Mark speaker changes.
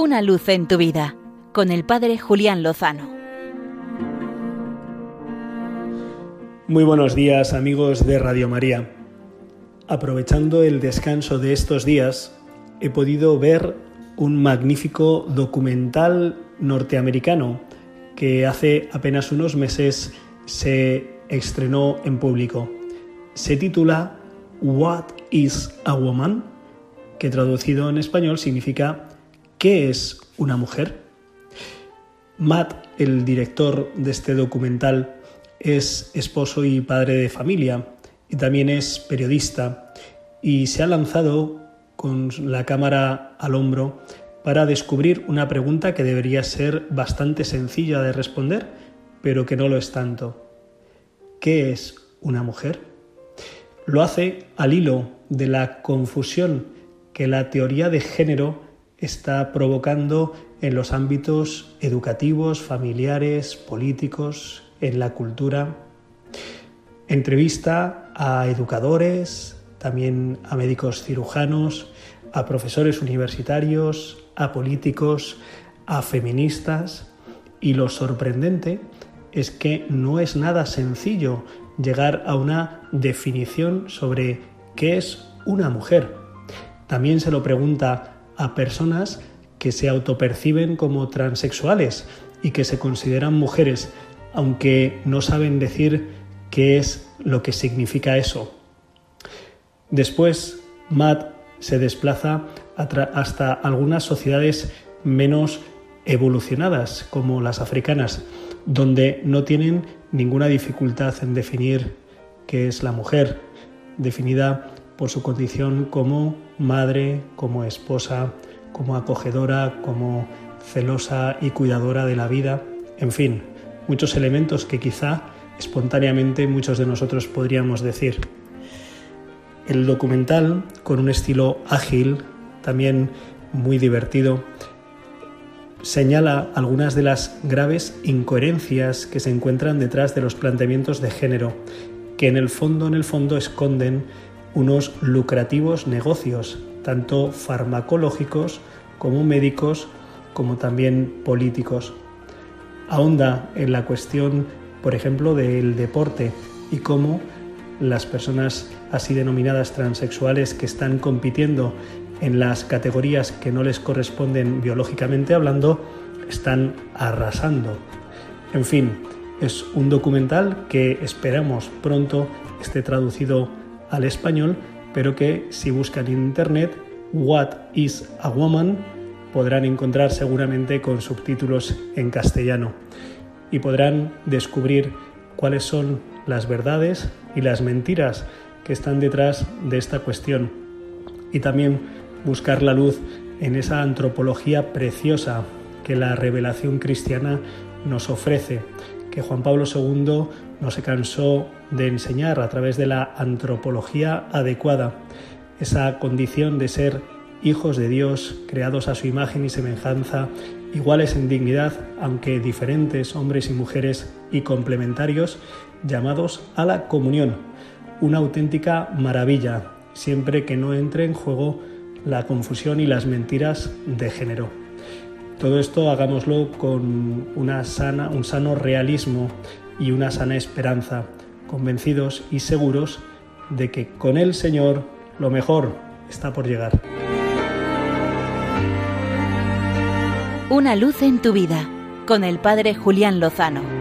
Speaker 1: Una luz en tu vida con el Padre Julián Lozano.
Speaker 2: Muy buenos días amigos de Radio María. Aprovechando el descanso de estos días, he podido ver un magnífico documental norteamericano que hace apenas unos meses se estrenó en público. Se titula What is a Woman? que traducido en español significa ¿qué es una mujer? Matt, el director de este documental, es esposo y padre de familia y también es periodista y se ha lanzado con la cámara al hombro para descubrir una pregunta que debería ser bastante sencilla de responder, pero que no lo es tanto. ¿Qué es una mujer? Lo hace al hilo de la confusión que la teoría de género está provocando en los ámbitos educativos, familiares, políticos, en la cultura. Entrevista a educadores, también a médicos cirujanos, a profesores universitarios, a políticos, a feministas y lo sorprendente es que no es nada sencillo llegar a una definición sobre qué es una mujer. También se lo pregunta a personas que se autoperciben como transexuales y que se consideran mujeres, aunque no saben decir qué es lo que significa eso. Después, Matt se desplaza hasta algunas sociedades menos evolucionadas, como las africanas, donde no tienen ninguna dificultad en definir qué es la mujer, definida por su condición como madre, como esposa, como acogedora, como celosa y cuidadora de la vida, en fin, muchos elementos que quizá espontáneamente muchos de nosotros podríamos decir. El documental, con un estilo ágil, también muy divertido, señala algunas de las graves incoherencias que se encuentran detrás de los planteamientos de género, que en el fondo, en el fondo, esconden unos lucrativos negocios, tanto farmacológicos como médicos, como también políticos. Ahonda en la cuestión, por ejemplo, del deporte y cómo las personas así denominadas transexuales que están compitiendo en las categorías que no les corresponden biológicamente hablando, están arrasando. En fin, es un documental que esperamos pronto esté traducido al español, pero que si buscan en internet What is a Woman podrán encontrar seguramente con subtítulos en castellano. Y podrán descubrir cuáles son las verdades y las mentiras que están detrás de esta cuestión. Y también buscar la luz en esa antropología preciosa que la revelación cristiana nos ofrece, que Juan Pablo II no se cansó de enseñar a través de la antropología adecuada, esa condición de ser hijos de Dios, creados a su imagen y semejanza, iguales en dignidad, aunque diferentes hombres y mujeres y complementarios, llamados a la comunión, una auténtica maravilla, siempre que no entre en juego la confusión y las mentiras de género. Todo esto hagámoslo con una sana, un sano realismo y una sana esperanza, convencidos y seguros de que con el Señor lo mejor está por llegar.
Speaker 1: Una luz en tu vida con el Padre Julián Lozano.